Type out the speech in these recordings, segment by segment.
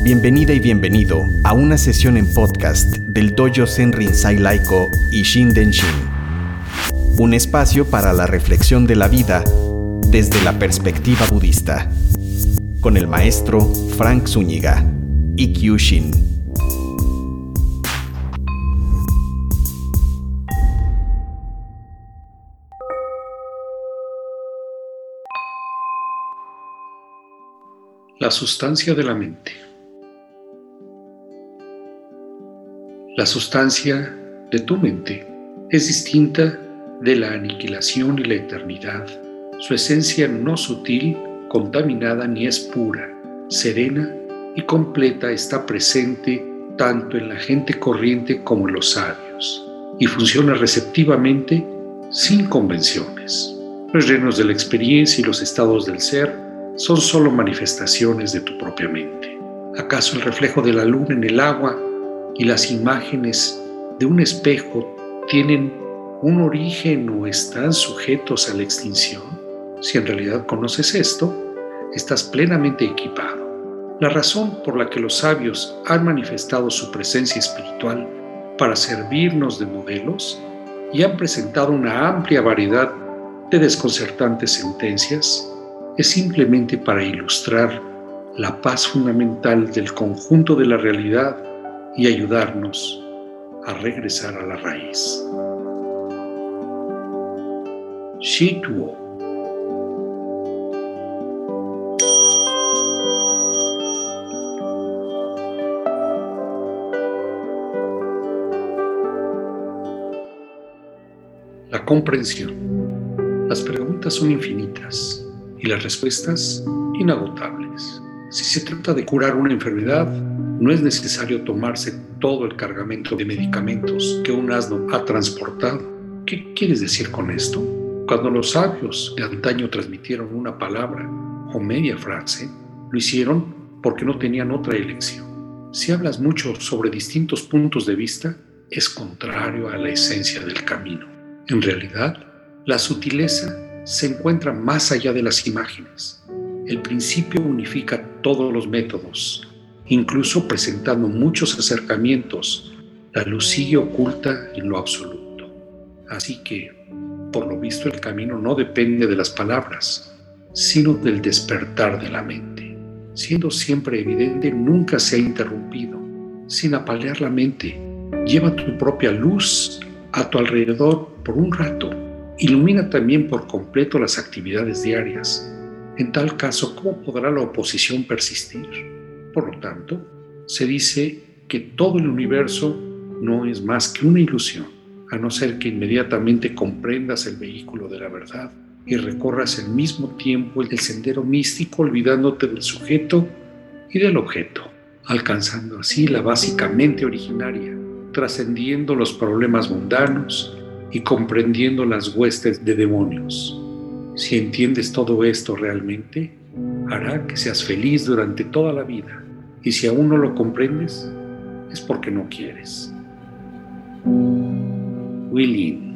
Bienvenida y bienvenido a una sesión en podcast del Dojo Zen Rinzai Laiko y Shinden Shin. Un espacio para la reflexión de la vida desde la perspectiva budista. Con el maestro Frank Zúñiga y Kyushin. La sustancia de la mente. La sustancia de tu mente es distinta de la aniquilación y la eternidad. Su esencia no sutil, contaminada ni es pura, serena y completa está presente tanto en la gente corriente como en los sabios y funciona receptivamente sin convenciones. Los reinos de la experiencia y los estados del ser son solo manifestaciones de tu propia mente. ¿Acaso el reflejo de la luna en el agua y las imágenes de un espejo tienen un origen o están sujetos a la extinción, si en realidad conoces esto, estás plenamente equipado. La razón por la que los sabios han manifestado su presencia espiritual para servirnos de modelos y han presentado una amplia variedad de desconcertantes sentencias es simplemente para ilustrar la paz fundamental del conjunto de la realidad y ayudarnos a regresar a la raíz. La comprensión. Las preguntas son infinitas y las respuestas inagotables. Si se trata de curar una enfermedad, no es necesario tomarse todo el cargamento de medicamentos que un asno ha transportado. ¿Qué quieres decir con esto? Cuando los sabios de antaño transmitieron una palabra o media frase, lo hicieron porque no tenían otra elección. Si hablas mucho sobre distintos puntos de vista, es contrario a la esencia del camino. En realidad, la sutileza se encuentra más allá de las imágenes. El principio unifica todos los métodos, incluso presentando muchos acercamientos, la luz sigue oculta en lo absoluto. Así que, por lo visto, el camino no depende de las palabras, sino del despertar de la mente. Siendo siempre evidente, nunca se ha interrumpido. Sin apalear la mente, lleva tu propia luz a tu alrededor por un rato. Ilumina también por completo las actividades diarias. En tal caso, ¿cómo podrá la oposición persistir? Por lo tanto, se dice que todo el universo no es más que una ilusión, a no ser que inmediatamente comprendas el vehículo de la verdad y recorras al mismo tiempo el sendero místico olvidándote del sujeto y del objeto, alcanzando así la básicamente originaria, trascendiendo los problemas mundanos y comprendiendo las huestes de demonios. Si entiendes todo esto realmente, hará que seas feliz durante toda la vida. Y si aún no lo comprendes, es porque no quieres. William.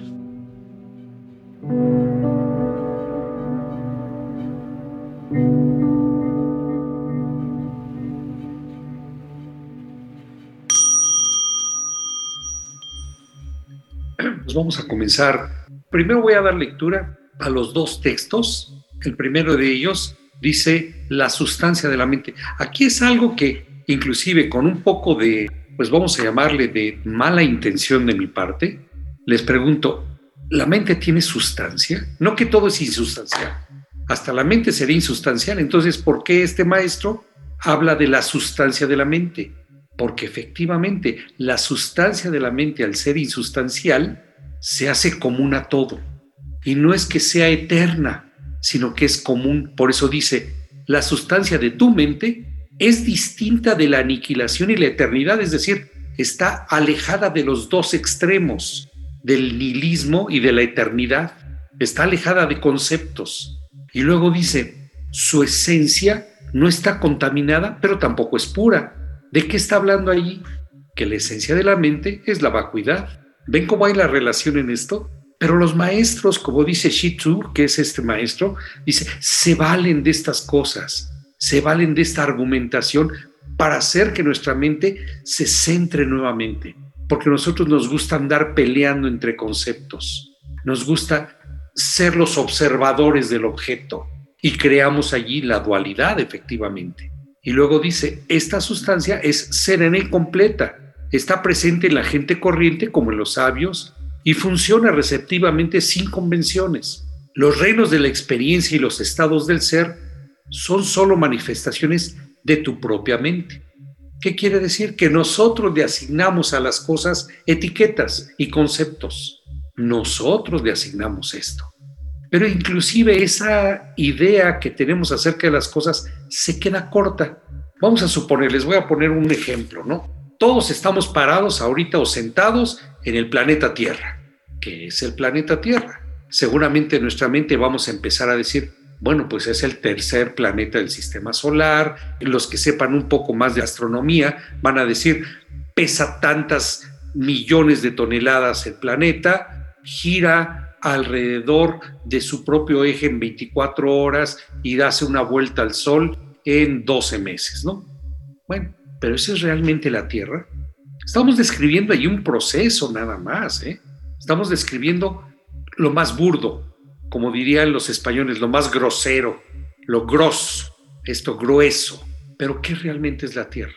Pues vamos a comenzar. Primero voy a dar lectura a los dos textos. El primero de ellos dice la sustancia de la mente. Aquí es algo que inclusive con un poco de, pues vamos a llamarle de mala intención de mi parte, les pregunto, ¿la mente tiene sustancia? No que todo es insustancial, hasta la mente sería insustancial. Entonces, ¿por qué este maestro habla de la sustancia de la mente? Porque efectivamente la sustancia de la mente al ser insustancial se hace común a todo. Y no es que sea eterna, sino que es común. Por eso dice, la sustancia de tu mente es distinta de la aniquilación y la eternidad, es decir, está alejada de los dos extremos, del nihilismo y de la eternidad. Está alejada de conceptos. Y luego dice, su esencia no está contaminada, pero tampoco es pura. ¿De qué está hablando allí? Que la esencia de la mente es la vacuidad. ¿Ven cómo hay la relación en esto? Pero los maestros, como dice Shitu, que es este maestro, dice, se valen de estas cosas, se valen de esta argumentación para hacer que nuestra mente se centre nuevamente, porque nosotros nos gusta andar peleando entre conceptos, nos gusta ser los observadores del objeto. Y creamos allí la dualidad efectivamente. Y luego dice, esta sustancia es serena y completa, está presente en la gente corriente como en los sabios y funciona receptivamente sin convenciones. Los reinos de la experiencia y los estados del ser son solo manifestaciones de tu propia mente. ¿Qué quiere decir? Que nosotros le asignamos a las cosas etiquetas y conceptos. Nosotros le asignamos esto. Pero inclusive esa idea que tenemos acerca de las cosas se queda corta. Vamos a suponer, les voy a poner un ejemplo, ¿no? Todos estamos parados ahorita o sentados en el planeta Tierra. ¿Qué es el planeta Tierra? Seguramente en nuestra mente vamos a empezar a decir, bueno, pues es el tercer planeta del sistema solar. Los que sepan un poco más de astronomía van a decir, pesa tantas millones de toneladas el planeta, gira alrededor de su propio eje en 24 horas y hace una vuelta al Sol en 12 meses, ¿no? Bueno, pero ¿eso es realmente la Tierra? Estamos describiendo ahí un proceso nada más, ¿eh? Estamos describiendo lo más burdo, como dirían los españoles, lo más grosero, lo grosso, esto grueso. Pero ¿qué realmente es la Tierra?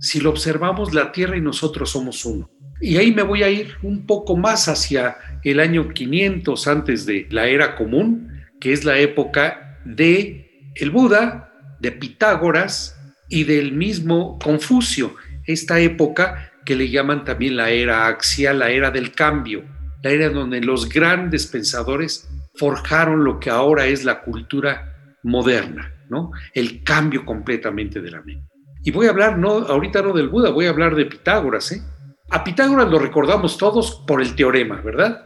Si lo observamos, la Tierra y nosotros somos uno. Y ahí me voy a ir un poco más hacia el año 500 antes de la era común, que es la época de el Buda, de Pitágoras y del mismo Confucio. Esta época que le llaman también la era axial, la era del cambio, la era donde los grandes pensadores forjaron lo que ahora es la cultura moderna, ¿no? El cambio completamente de la mente. Y voy a hablar, no, ahorita no del Buda, voy a hablar de Pitágoras, ¿eh? A Pitágoras lo recordamos todos por el teorema, ¿verdad?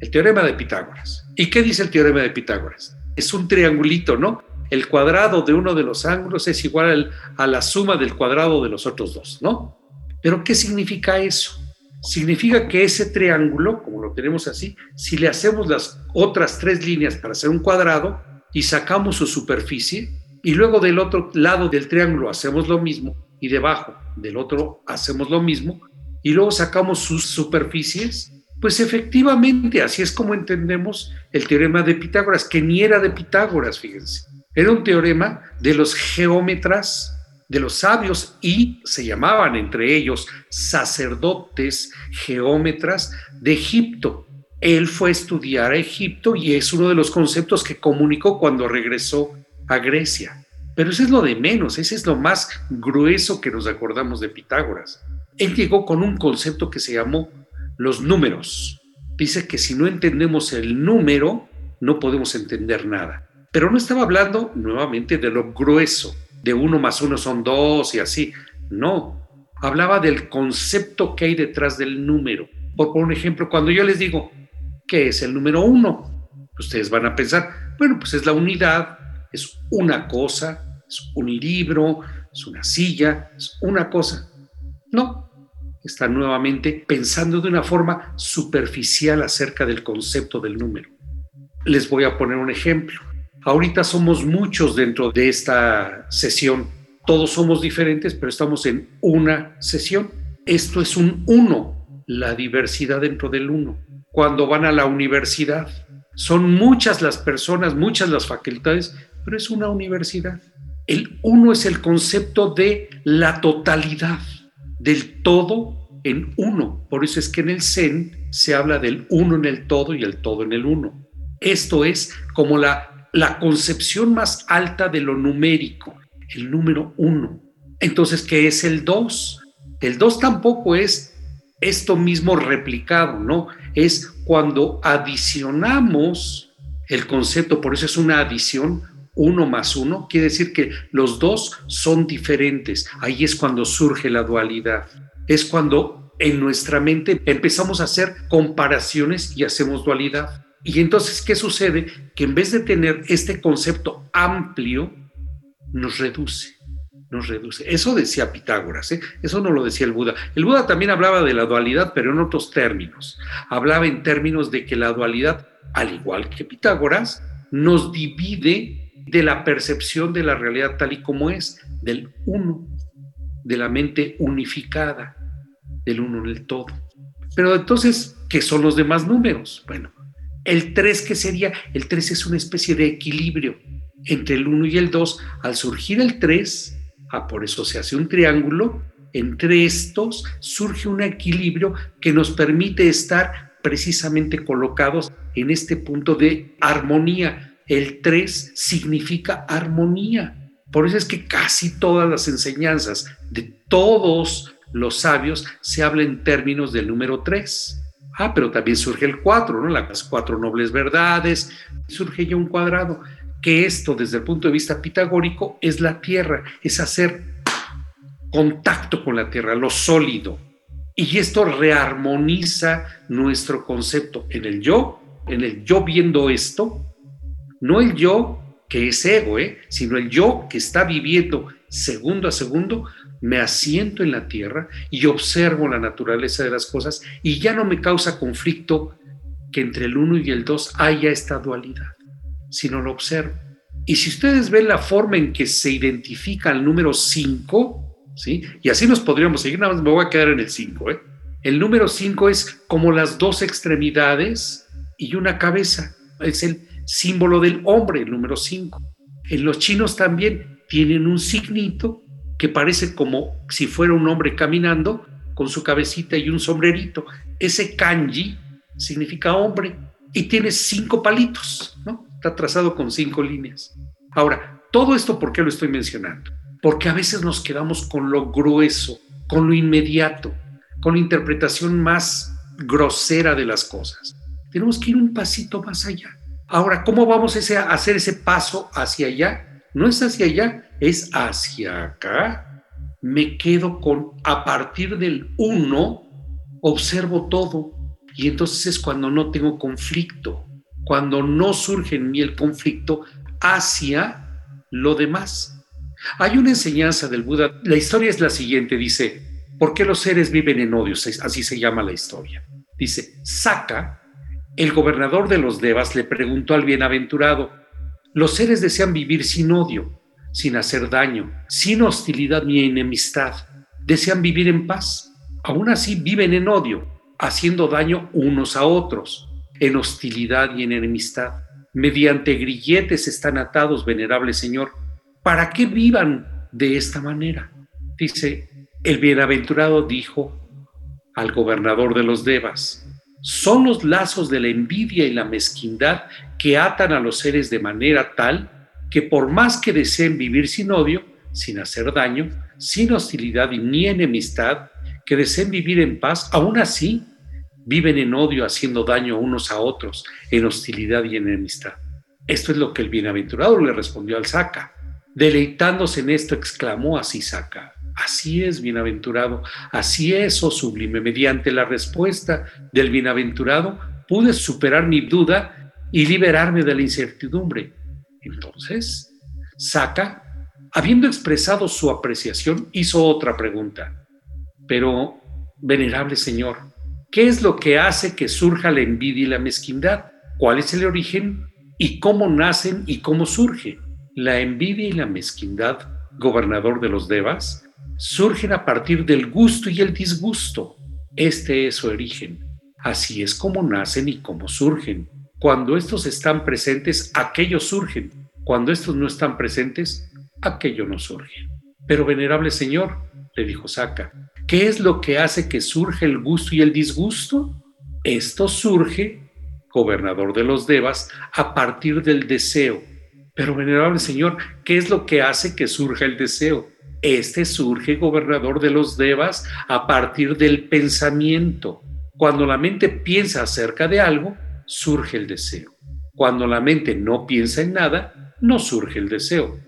El teorema de Pitágoras. ¿Y qué dice el teorema de Pitágoras? Es un triangulito, ¿no? El cuadrado de uno de los ángulos es igual a la suma del cuadrado de los otros dos, ¿no? Pero ¿qué significa eso? significa que ese triángulo, como lo tenemos así, si le hacemos las otras tres líneas para hacer un cuadrado y sacamos su superficie, y luego del otro lado del triángulo hacemos lo mismo, y debajo del otro hacemos lo mismo, y luego sacamos sus superficies, pues efectivamente así es como entendemos el teorema de Pitágoras, que ni era de Pitágoras, fíjense. Era un teorema de los geómetras de los sabios y se llamaban entre ellos sacerdotes geómetras de Egipto. Él fue a estudiar a Egipto y es uno de los conceptos que comunicó cuando regresó a Grecia. Pero eso es lo de menos, ese es lo más grueso que nos acordamos de Pitágoras. Él llegó con un concepto que se llamó los números. Dice que si no entendemos el número, no podemos entender nada. Pero no estaba hablando nuevamente de lo grueso, de uno más uno son dos y así. No, hablaba del concepto que hay detrás del número. Por, por ejemplo, cuando yo les digo, ¿qué es el número uno? Ustedes van a pensar, bueno, pues es la unidad, es una cosa, es un libro, es una silla, es una cosa. No, está nuevamente pensando de una forma superficial acerca del concepto del número. Les voy a poner un ejemplo. Ahorita somos muchos dentro de esta sesión. Todos somos diferentes, pero estamos en una sesión. Esto es un uno, la diversidad dentro del uno. Cuando van a la universidad, son muchas las personas, muchas las facultades, pero es una universidad. El uno es el concepto de la totalidad, del todo en uno. Por eso es que en el Zen se habla del uno en el todo y el todo en el uno. Esto es como la la concepción más alta de lo numérico, el número uno. Entonces, ¿qué es el dos? El dos tampoco es esto mismo replicado, ¿no? Es cuando adicionamos el concepto, por eso es una adición, uno más uno, quiere decir que los dos son diferentes. Ahí es cuando surge la dualidad. Es cuando en nuestra mente empezamos a hacer comparaciones y hacemos dualidad. Y entonces, ¿qué sucede? Que en vez de tener este concepto amplio, nos reduce, nos reduce. Eso decía Pitágoras, ¿eh? eso no lo decía el Buda. El Buda también hablaba de la dualidad, pero en otros términos. Hablaba en términos de que la dualidad, al igual que Pitágoras, nos divide de la percepción de la realidad tal y como es, del uno. de la mente unificada, del uno en el todo. Pero entonces, ¿qué son los demás números? Bueno, el 3, ¿qué sería? El 3 es una especie de equilibrio entre el 1 y el 2. Al surgir el 3, ah, por eso se hace un triángulo, entre estos surge un equilibrio que nos permite estar precisamente colocados en este punto de armonía. El 3 significa armonía. Por eso es que casi todas las enseñanzas de todos los sabios se hablan en términos del número 3. Ah, pero también surge el 4, ¿no? Las cuatro nobles verdades, surge ya un cuadrado, que esto desde el punto de vista pitagórico es la tierra, es hacer contacto con la tierra, lo sólido. Y esto rearmoniza nuestro concepto en el yo, en el yo viendo esto, no el yo que es ego, ¿eh? sino el yo que está viviendo segundo a segundo, me asiento en la tierra y observo la naturaleza de las cosas y ya no me causa conflicto que entre el uno y el dos haya esta dualidad, sino lo observo. Y si ustedes ven la forma en que se identifica el número 5, ¿sí? Y así nos podríamos seguir, nada más me voy a quedar en el 5, ¿eh? El número 5 es como las dos extremidades y una cabeza. Es el símbolo del hombre, el número 5. En los chinos también tienen un signito que parece como si fuera un hombre caminando con su cabecita y un sombrerito. Ese kanji significa hombre y tiene cinco palitos, ¿no? Está trazado con cinco líneas. Ahora, todo esto, ¿por qué lo estoy mencionando? Porque a veces nos quedamos con lo grueso, con lo inmediato, con la interpretación más grosera de las cosas. Tenemos que ir un pasito más allá. Ahora, ¿cómo vamos a hacer ese paso hacia allá? No es hacia allá, es hacia acá. Me quedo con, a partir del uno, observo todo. Y entonces es cuando no tengo conflicto, cuando no surge en mí el conflicto hacia lo demás. Hay una enseñanza del Buda, la historia es la siguiente, dice, ¿por qué los seres viven en odio? Así se llama la historia. Dice, Saca, el gobernador de los Devas, le preguntó al bienaventurado, los seres desean vivir sin odio, sin hacer daño, sin hostilidad ni enemistad. Desean vivir en paz. Aún así viven en odio, haciendo daño unos a otros, en hostilidad y en enemistad. Mediante grilletes están atados, venerable Señor. ¿Para qué vivan de esta manera? Dice, el bienaventurado dijo al gobernador de los Devas, son los lazos de la envidia y la mezquindad que atan a los seres de manera tal que por más que deseen vivir sin odio, sin hacer daño, sin hostilidad ni enemistad, que deseen vivir en paz, aún así viven en odio haciendo daño unos a otros, en hostilidad y enemistad. Esto es lo que el bienaventurado le respondió al Saca. Deleitándose en esto, exclamó así Saca. Así es, bienaventurado, así es, oh sublime. Mediante la respuesta del bienaventurado pude superar mi duda y liberarme de la incertidumbre. Entonces, Saca, habiendo expresado su apreciación, hizo otra pregunta. Pero, venerable Señor, ¿qué es lo que hace que surja la envidia y la mezquindad? ¿Cuál es el origen y cómo nacen y cómo surge? La envidia y la mezquindad, gobernador de los Devas, surgen a partir del gusto y el disgusto. Este es su origen. Así es como nacen y cómo surgen. Cuando estos están presentes, aquellos surgen. Cuando estos no están presentes, aquello no surge. Pero venerable Señor, le dijo Saca, ¿qué es lo que hace que surge el gusto y el disgusto? Esto surge, gobernador de los Devas, a partir del deseo. Pero venerable Señor, ¿qué es lo que hace que surja el deseo? Este surge, gobernador de los Devas, a partir del pensamiento. Cuando la mente piensa acerca de algo, surge el deseo. Cuando la mente no piensa en nada, no surge el deseo.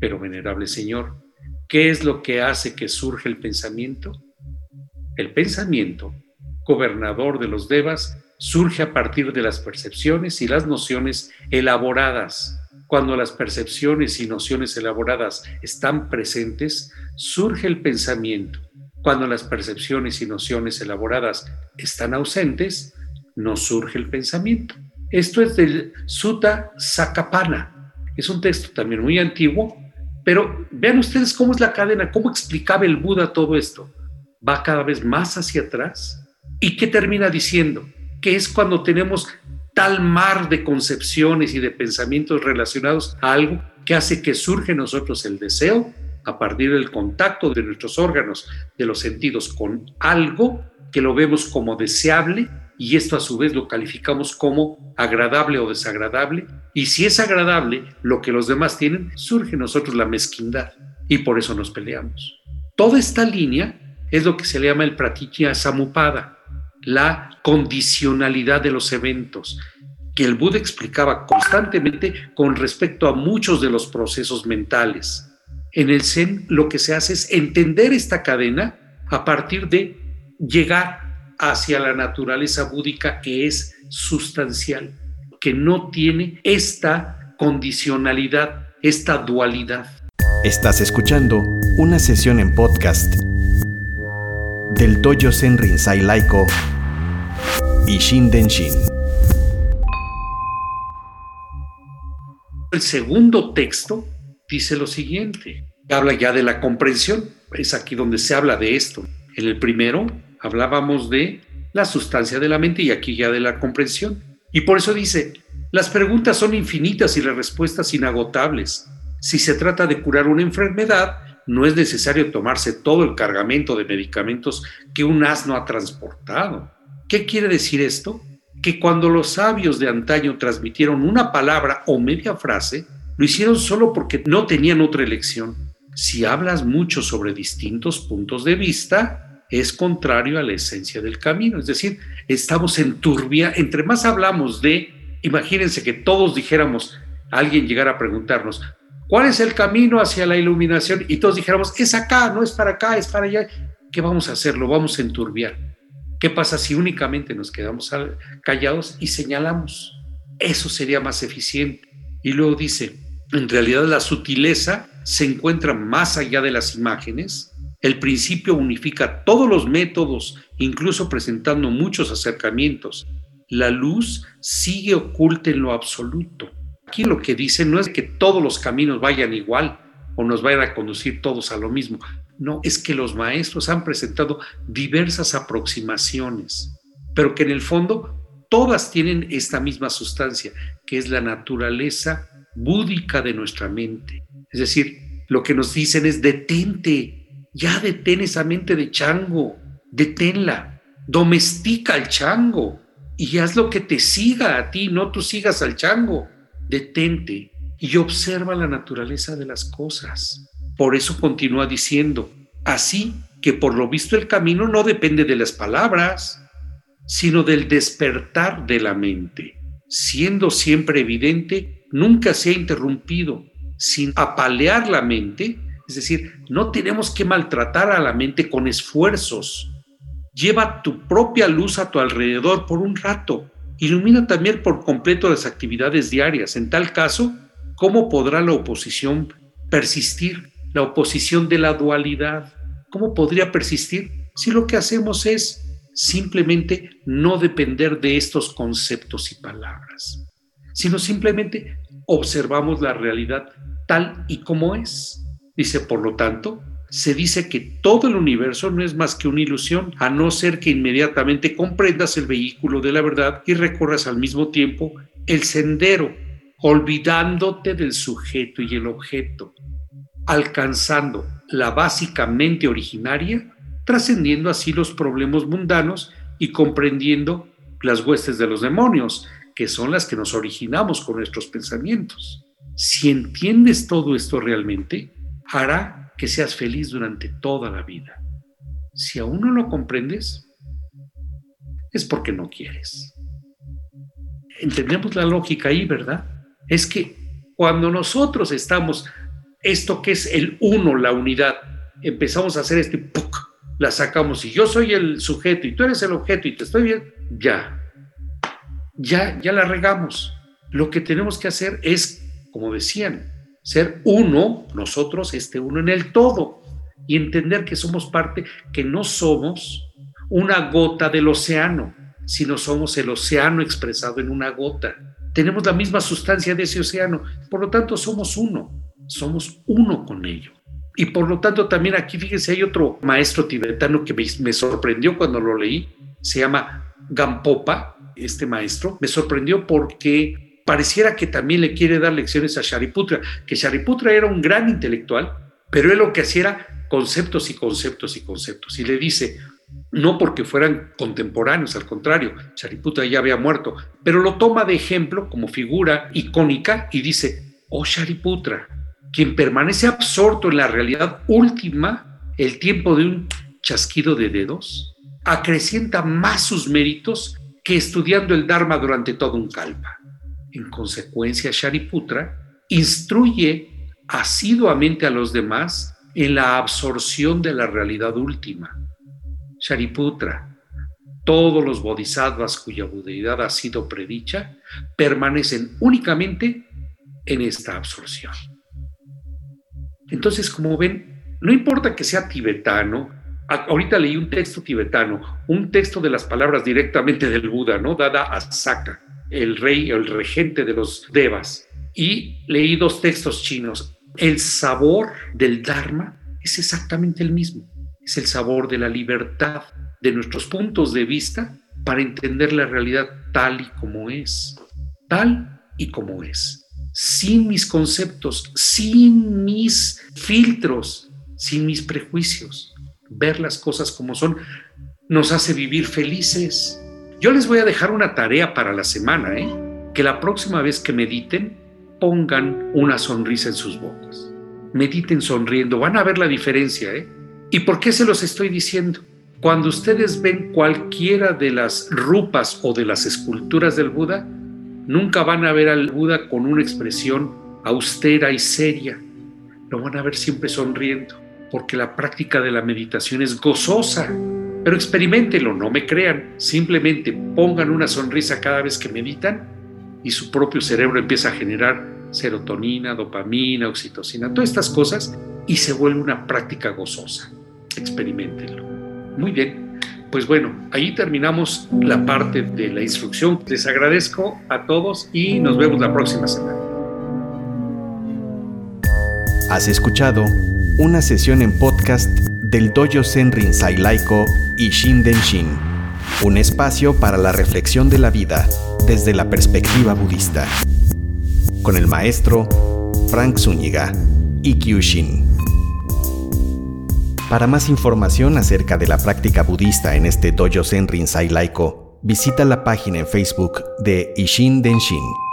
Pero, venerable Señor, ¿qué es lo que hace que surge el pensamiento? El pensamiento, gobernador de los devas, surge a partir de las percepciones y las nociones elaboradas. Cuando las percepciones y nociones elaboradas están presentes, surge el pensamiento. Cuando las percepciones y nociones elaboradas están ausentes, no surge el pensamiento. Esto es del Sutta Sakapana. Es un texto también muy antiguo Pero vean ustedes cómo es la cadena, cómo explicaba el Buda todo esto. Va cada vez más hacia atrás. ¿Y qué termina diciendo? Que es cuando tenemos tal mar de concepciones y de pensamientos relacionados a algo que hace que surge en nosotros el deseo a partir del contacto de nuestros órganos, de los sentidos con algo que lo vemos como deseable y esto a su vez lo calificamos como agradable o desagradable. Y si es agradable lo que los demás tienen, surge nosotros la mezquindad y por eso nos peleamos. Toda esta línea es lo que se le llama el pratitya samupada, la condicionalidad de los eventos, que el Buda explicaba constantemente con respecto a muchos de los procesos mentales. En el Zen lo que se hace es entender esta cadena a partir de llegar hacia la naturaleza búdica que es sustancial, que no tiene esta condicionalidad, esta dualidad. Estás escuchando una sesión en podcast del Dojo Zen Rinzai Laiko y Denshin. El segundo texto dice lo siguiente, habla ya de la comprensión, es aquí donde se habla de esto. En el primero hablábamos de la sustancia de la mente y aquí ya de la comprensión. Y por eso dice, las preguntas son infinitas y las respuestas inagotables. Si se trata de curar una enfermedad, no es necesario tomarse todo el cargamento de medicamentos que un asno ha transportado. ¿Qué quiere decir esto? Que cuando los sabios de antaño transmitieron una palabra o media frase, lo hicieron solo porque no tenían otra elección. Si hablas mucho sobre distintos puntos de vista, es contrario a la esencia del camino. Es decir, estamos en turbia. Entre más hablamos de, imagínense que todos dijéramos, alguien llegara a preguntarnos, ¿cuál es el camino hacia la iluminación? Y todos dijéramos, es acá, no es para acá, es para allá. ¿Qué vamos a hacer? Lo vamos a enturbiar. ¿Qué pasa si únicamente nos quedamos callados y señalamos? Eso sería más eficiente. Y luego dice, en realidad la sutileza se encuentra más allá de las imágenes el principio unifica todos los métodos, incluso presentando muchos acercamientos. La luz sigue oculta en lo absoluto. Aquí lo que dice no es que todos los caminos vayan igual o nos vayan a conducir todos a lo mismo. No, es que los maestros han presentado diversas aproximaciones, pero que en el fondo todas tienen esta misma sustancia, que es la naturaleza búdica de nuestra mente. Es decir, lo que nos dicen es detente, ya detén esa mente de chango, deténla, domestica al chango y haz lo que te siga a ti, no tú sigas al chango. Detente y observa la naturaleza de las cosas. Por eso continúa diciendo, así que por lo visto el camino no depende de las palabras, sino del despertar de la mente, siendo siempre evidente, nunca se ha interrumpido, sin apalear la mente, es decir, no tenemos que maltratar a la mente con esfuerzos. Lleva tu propia luz a tu alrededor por un rato. Ilumina también por completo las actividades diarias. En tal caso, ¿cómo podrá la oposición persistir? La oposición de la dualidad. ¿Cómo podría persistir si lo que hacemos es simplemente no depender de estos conceptos y palabras, sino simplemente observamos la realidad tal y como es? Dice, por lo tanto, se dice que todo el universo no es más que una ilusión, a no ser que inmediatamente comprendas el vehículo de la verdad y recorras al mismo tiempo el sendero, olvidándote del sujeto y el objeto, alcanzando la básica mente originaria, trascendiendo así los problemas mundanos y comprendiendo las huestes de los demonios, que son las que nos originamos con nuestros pensamientos. Si entiendes todo esto realmente, hará que seas feliz durante toda la vida. Si aún no lo comprendes, es porque no quieres. Entendemos la lógica ahí, ¿verdad? Es que cuando nosotros estamos, esto que es el uno, la unidad, empezamos a hacer este ¡puc! la sacamos y yo soy el sujeto y tú eres el objeto y te estoy bien, ya, ya, ya la regamos. Lo que tenemos que hacer es, como decían, ser uno, nosotros, este uno en el todo, y entender que somos parte, que no somos una gota del océano, sino somos el océano expresado en una gota. Tenemos la misma sustancia de ese océano, por lo tanto somos uno. somos uno con ello. Y por lo tanto también aquí, fíjense, hay otro maestro tibetano que me, sorprendió cuando lo leí, se llama Gampopa, este maestro, me sorprendió porque pareciera que también le quiere dar lecciones a Shariputra, que Shariputra era un gran intelectual, pero él lo que hacía era conceptos y conceptos y conceptos. Y le dice, no porque fueran contemporáneos, al contrario, Shariputra ya había muerto, pero lo toma de ejemplo como figura icónica y dice, oh Shariputra, quien permanece absorto en la realidad última, el tiempo de un chasquido de dedos, acrecienta más sus méritos que estudiando el Dharma durante todo un kalpa. En consecuencia, Shariputra instruye asiduamente a los demás en la absorción de la realidad última. Shariputra, todos los bodhisattvas cuya budeidad ha sido predicha permanecen únicamente en esta absorción. Entonces, como ven, no importa que sea tibetano, ahorita leí un texto tibetano, un texto de las palabras directamente del Buda, ¿no? Dada Asaka, el rey, el regente de los devas, y leí dos textos chinos. El sabor del Dharma es exactamente el mismo, es el sabor de la libertad de nuestros puntos de vista para entender la realidad tal y como es, tal y como es sin mis conceptos, sin mis filtros, sin mis prejuicios. Ver las cosas como son nos hace vivir felices. Yo les voy a dejar una tarea para la semana, ¿eh? que la próxima vez que mediten pongan una sonrisa en sus bocas. Mediten sonriendo, van a ver la diferencia. ¿eh? ¿Y por qué se los estoy diciendo? Cuando ustedes ven cualquiera de las rupas o de las esculturas del Buda, Nunca van a ver al Buda con una expresión austera y seria. Lo van a ver siempre sonriendo, porque la práctica de la meditación es gozosa. Pero experimentenlo, no me crean. Simplemente pongan una sonrisa cada vez que meditan y su propio cerebro empieza a generar serotonina, dopamina, oxitocina, todas estas cosas y se vuelve una práctica gozosa. Experimentenlo. Muy bien, pues bueno, ahí terminamos la parte de la instrucción. Les agradezco a todos y nos vemos la próxima semana. Has escuchado una sesión en podcast del Dojo Zen Rinzai Laiko y Shinden Shin, un espacio para la reflexión de la vida desde la perspectiva budista, con el maestro Frank Zúñiga y Kyushin. Para más información acerca de la práctica budista en este Dojo Zen Rinzai Laiko, visita la página en Facebook de Ishin Denshin.